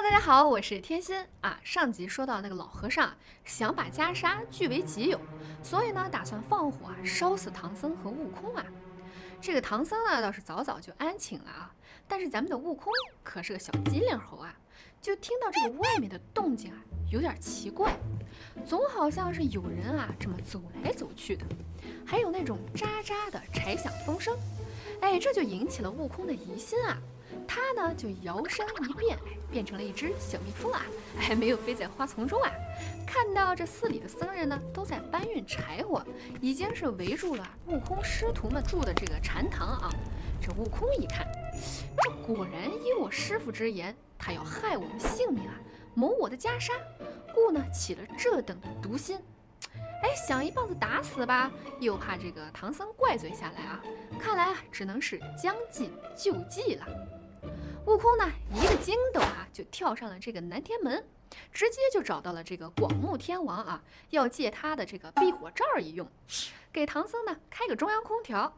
大家好，我是天心啊。上集说到那个老和尚啊想把袈裟据为己有，所以呢打算放火烧死唐僧和悟空啊。这个唐僧呢倒是早早就安寝了啊，但是咱们的悟空可是个小机灵猴啊，就听到这个外面的动静啊有点奇怪，总好像是有人啊这么走来走去的，还有那种喳喳的柴响风声，哎，这就引起了悟空的疑心啊。他呢就摇身一变，变成了一只小蜜蜂啊，还没有飞在花丛中啊。看到这寺里的僧人呢都在搬运柴火，已经是围住了悟空师徒们住的这个禅堂啊。这悟空一看，这果然依我师傅之言，他要害我们性命啊，谋我的袈裟，故呢起了这等的毒心。哎，想一棒子打死吧，又怕这个唐僧怪罪下来啊。看来啊，只能是将计就计了。悟空呢，一个筋斗啊，就跳上了这个南天门，直接就找到了这个广目天王啊，要借他的这个避火罩一用，给唐僧呢开个中央空调。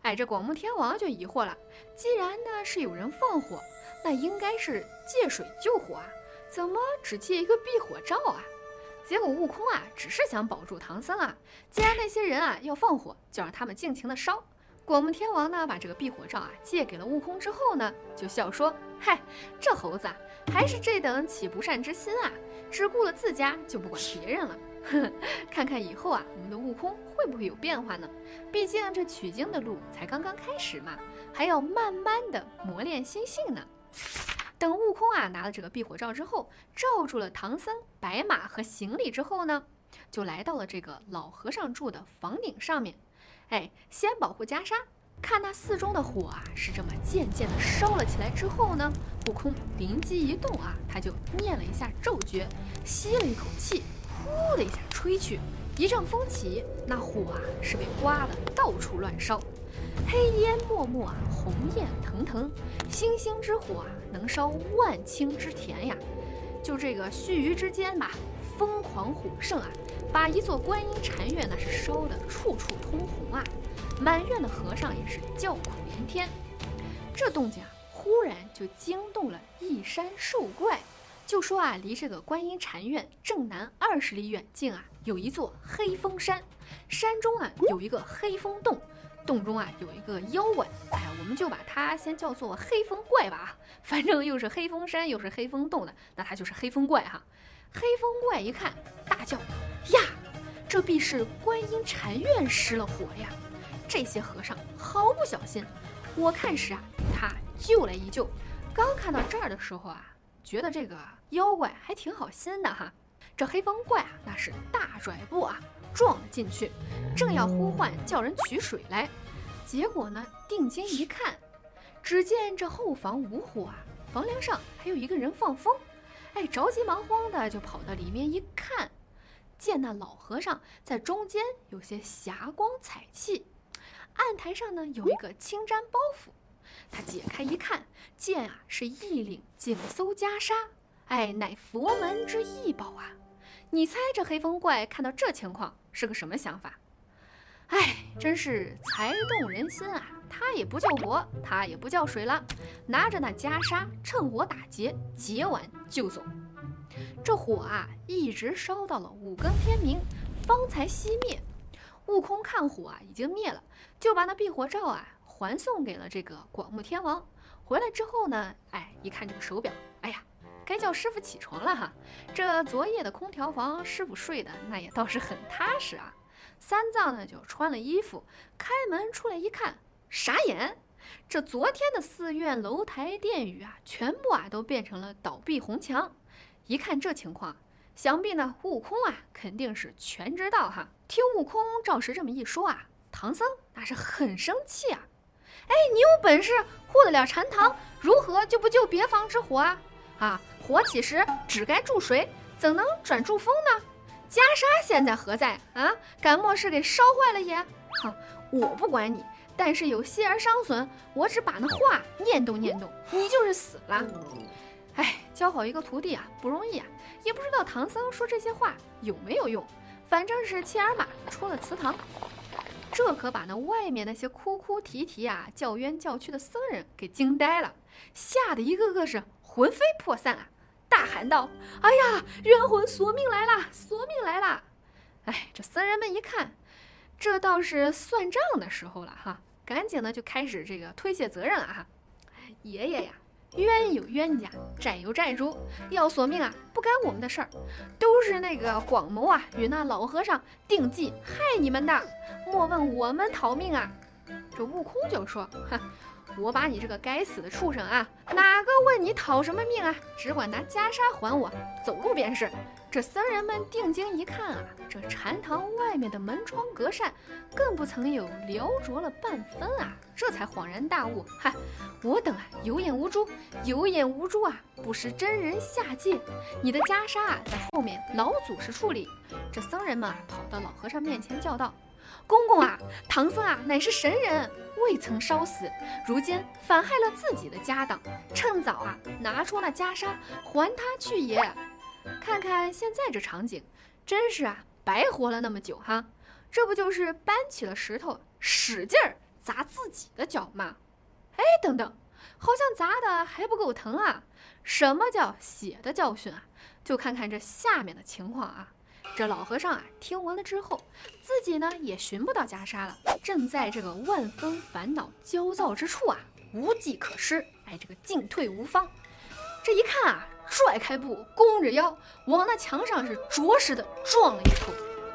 哎，这广目天王就疑惑了，既然呢是有人放火，那应该是借水救火啊，怎么只借一个避火罩啊？结果悟空啊，只是想保住唐僧啊，既然那些人啊要放火，就让他们尽情的烧。果木天王呢，把这个避火罩啊借给了悟空之后呢，就笑说：“嗨，这猴子啊，还是这等起不善之心啊，只顾了自家，就不管别人了。看看以后啊，我们的悟空会不会有变化呢？毕竟这取经的路才刚刚开始嘛，还要慢慢的磨练心性呢。”等悟空啊拿了这个避火罩之后，罩住了唐僧、白马和行李之后呢，就来到了这个老和尚住的房顶上面。哎，先保护袈裟，看那寺中的火啊，是这么渐渐的烧了起来。之后呢，悟空灵机一动啊，他就念了一下咒诀，吸了一口气，呼的一下吹去，一阵风起，那火啊是被刮的到处乱烧，黑烟漠漠啊，红焰腾腾，星星之火啊，能烧万顷之田呀！就这个须臾之间吧，疯狂火盛啊！把一座观音禅院那是烧得处处通红啊，满院的和尚也是叫苦连天。这动静啊，忽然就惊动了一山兽怪，就说啊，离这个观音禅院正南二十里远近啊，有一座黑风山，山中啊有一个黑风洞，洞中啊有一个妖怪，哎，我们就把它先叫做黑风怪吧，反正又是黑风山又是黑风洞的，那它就是黑风怪哈。黑风怪一看，大叫。呀，这必是观音禅院失了火呀！这些和尚毫不小心，我看时啊，他救来一救。刚看到这儿的时候啊，觉得这个妖怪还挺好心的哈。这黑风怪啊，那是大拽步啊，撞了进去，正要呼唤叫人取水来，结果呢，定睛一看，只见这后房无火啊，房梁上还有一个人放风。哎，着急忙慌的就跑到里面一看。见那老和尚在中间有些霞光彩气，案台上呢有一个青毡包袱，他解开一看，见啊是一领锦搜袈裟，哎，乃佛门之异宝啊！你猜这黑风怪看到这情况是个什么想法？哎，真是才动人心啊！他也不叫火，他也不叫水了，拿着那袈裟趁火打劫，劫完就走。这火啊，一直烧到了五更天明，方才熄灭。悟空看火啊已经灭了，就把那避火罩啊还送给了这个广目天王。回来之后呢，哎，一看这个手表，哎呀，该叫师傅起床了哈。这昨夜的空调房，师傅睡的那也倒是很踏实啊。三藏呢就穿了衣服，开门出来一看，傻眼。这昨天的寺院楼台殿宇啊，全部啊都变成了倒闭红墙。一看这情况，想必呢，悟空啊肯定是全知道哈。听悟空照实这么一说啊，唐僧那是很生气啊。哎，你有本事护得了禅堂，如何就不救别房之火啊？啊，火起时只该注水，怎能转注风呢？袈裟现在何在啊？敢莫是给烧坏了也？哼，我不管你，但是有些儿伤损，我只把那话念动念动，你就是死了。哎，教好一个徒弟啊，不容易啊！也不知道唐僧说这些话有没有用，反正是切尔玛出了祠堂，这可把那外面那些哭哭啼啼啊、叫冤叫屈的僧人给惊呆了，吓得一个个是魂飞魄散啊！大喊道：“哎呀，冤魂索命来啦！索命来啦！”哎，这僧人们一看，这倒是算账的时候了哈，赶紧呢就开始这个推卸责任了哈。爷爷呀，冤有冤家，债有债主，要索命啊，不干我们的事儿，都是那个广谋啊与那老和尚定计害你们的，莫问我们逃命啊。这悟空就说：“哼。”我把你这个该死的畜生啊，哪个问你讨什么命啊？只管拿袈裟还我，走路便是。这僧人们定睛一看啊，这禅堂外面的门窗隔扇，更不曾有撩着了半分啊，这才恍然大悟。嗨，我等啊有眼无珠，有眼无珠啊，不识真人下界。你的袈裟啊，在后面老祖师处理。这僧人们啊，跑到老和尚面前叫道。公公啊，唐僧啊，乃是神人，未曾烧死，如今反害了自己的家当，趁早啊，拿出那袈裟还他去也。看看现在这场景，真是啊，白活了那么久哈，这不就是搬起了石头，使劲儿砸自己的脚吗？哎，等等，好像砸的还不够疼啊！什么叫血的教训啊？就看看这下面的情况啊。这老和尚啊，听闻了之后，自己呢也寻不到袈裟了，正在这个万分烦恼、焦躁之处啊，无计可施，哎，这个进退无方。这一看啊，拽开步，弓着腰，往那墙上是着实的撞了一口。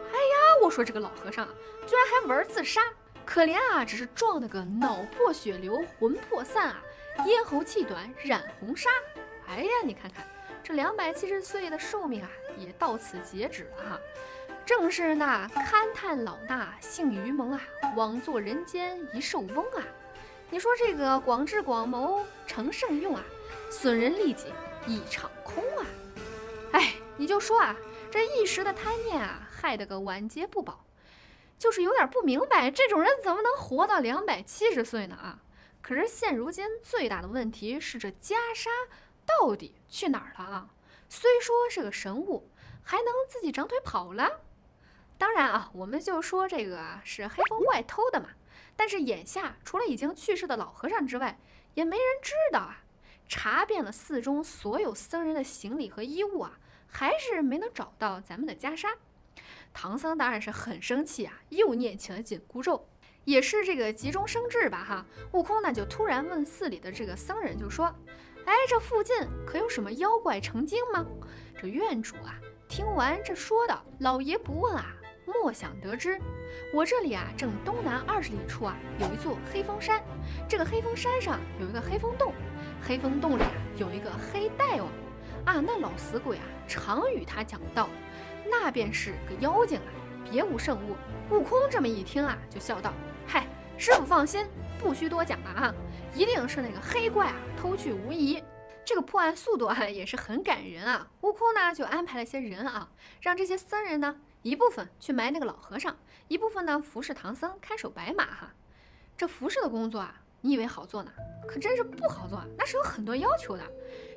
哎呀，我说这个老和尚啊，居然还玩自杀，可怜啊，只是撞得个脑破血流，魂魄散啊，咽喉气短，染红纱。哎呀，你看看这两百七十岁的寿命啊！也到此截止了哈，正是那勘探老衲性于蒙啊，枉做人间一寿翁啊！你说这个广智广谋成圣用啊，损人利己一场空啊！哎，你就说啊，这一时的贪念啊，害得个晚节不保，就是有点不明白，这种人怎么能活到两百七十岁呢啊？可是现如今最大的问题是这袈裟到底去哪儿了啊？虽说是个神物，还能自己长腿跑了。当然啊，我们就说这个是黑风怪偷的嘛。但是眼下除了已经去世的老和尚之外，也没人知道啊。查遍了寺中所有僧人的行李和衣物啊，还是没能找到咱们的袈裟。唐僧当然是很生气啊，又念起了紧箍咒，也是这个急中生智吧哈。悟空呢就突然问寺里的这个僧人，就说。哎，这附近可有什么妖怪成精吗？这院主啊，听完这说道：“老爷不问啊，莫想得知。我这里啊，正东南二十里处啊，有一座黑风山。这个黑风山上有一个黑风洞，黑风洞里啊，有一个黑大王。啊，那老死鬼啊，常与他讲道，那便是个妖精啊，别无圣物。”悟空这么一听啊，就笑道：“嗨，师傅放心。”不需多讲了啊，一定是那个黑怪啊偷去无疑。这个破案速度啊也是很感人啊。悟空呢就安排了些人啊，让这些僧人呢一部分去埋那个老和尚，一部分呢服侍唐僧看守白马哈。这服侍的工作啊，你以为好做呢？可真是不好做啊，那是有很多要求的。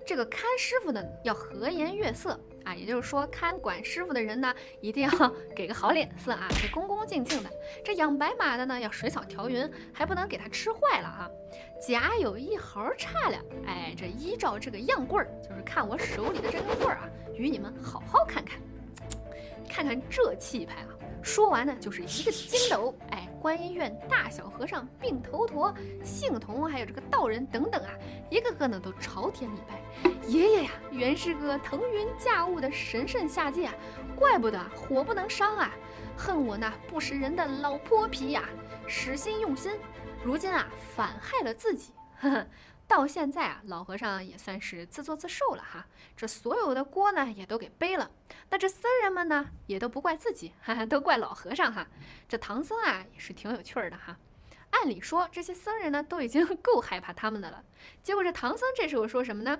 这个看师傅的要和颜悦色啊，也就是说看管师傅的人呢，一定要 给个好脸色啊，是恭恭敬敬的。这养白马的呢，要水草调匀，还不能给它吃坏了啊。甲有一毫差了，哎，这依照这个样棍儿，就是看我手里的这根棍儿啊，与你们好好看看，看看这气派啊。说完呢，就是一个筋斗，哎。观音院大小和尚、病头陀、性童，还有这个道人等等啊，一个个呢都朝天礼拜。爷爷呀，原是个腾云驾雾的神圣下界啊，怪不得火不能伤啊！恨我那不识人的老泼皮呀，使心用心，如今啊反害了自己。呵呵。到现在啊，老和尚也算是自作自受了哈。这所有的锅呢，也都给背了。那这僧人们呢，也都不怪自己，哈哈，都怪老和尚哈。这唐僧啊，也是挺有趣儿的哈。按理说，这些僧人呢，都已经 够害怕他们的了。结果这唐僧这时候说什么呢？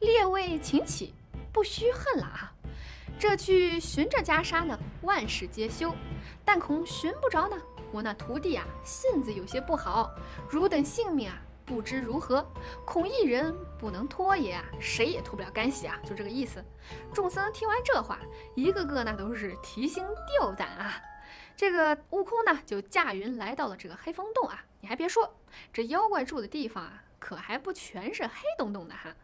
列位请起，不须恨了啊。这去寻着袈裟呢，万事皆休，但恐寻不着呢。我那徒弟啊，性子有些不好，汝等性命啊。不知如何，恐一人不能脱也啊！谁也脱不了干系啊！就这个意思。众僧听完这话，一个个那都是提心吊胆啊。这个悟空呢，就驾云来到了这个黑风洞啊。你还别说，这妖怪住的地方啊，可还不全是黑洞洞的哈。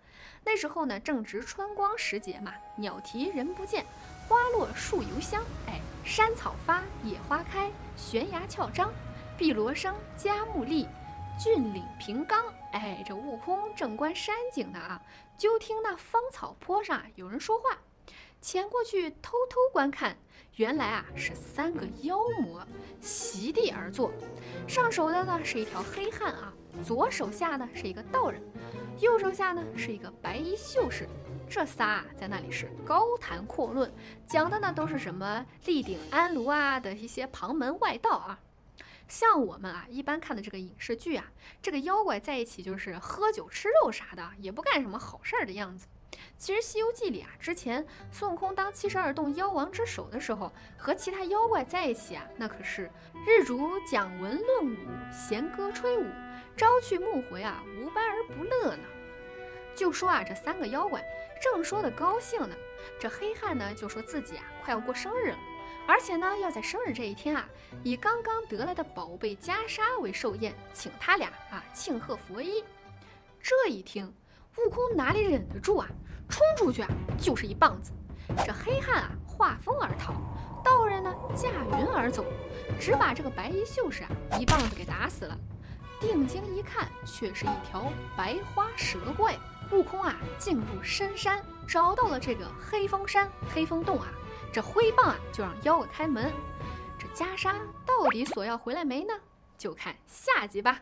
那时候呢，正值春光时节嘛，鸟啼人不见，花落树犹香。哎，山草发，野花开，悬崖峭张，碧螺生，佳木立，峻岭平冈。哎，这悟空正观山景呢啊，就听那芳草坡上有人说话，潜过去偷偷观看，原来啊是三个妖魔席地而坐，上手的呢是一条黑汉啊，左手下呢是一个道人，右手下呢是一个白衣秀士，这仨啊在那里是高谈阔论，讲的呢都是什么立鼎安炉啊的一些旁门外道啊。像我们啊，一般看的这个影视剧啊，这个妖怪在一起就是喝酒吃肉啥的，也不干什么好事儿的样子。其实《西游记》里啊，之前孙悟空当七十二洞妖王之首的时候，和其他妖怪在一起啊，那可是日主讲文论武，弦歌吹舞，朝去暮回啊，无般而不乐呢。就说啊，这三个妖怪正说的高兴呢，这黑汉呢就说自己啊快要过生日了。而且呢，要在生日这一天啊，以刚刚得来的宝贝袈裟为寿宴，请他俩啊庆贺佛衣。这一听，悟空哪里忍得住啊，冲出去啊就是一棒子。这黑汉啊化风而逃，道人呢驾云而走，只把这个白衣秀士啊一棒子给打死了。定睛一看，却是一条白花蛇怪。悟空啊进入深山，找到了这个黑风山、黑风洞啊。这挥棒啊，就让妖怪开门。这袈裟到底索要回来没呢？就看下集吧。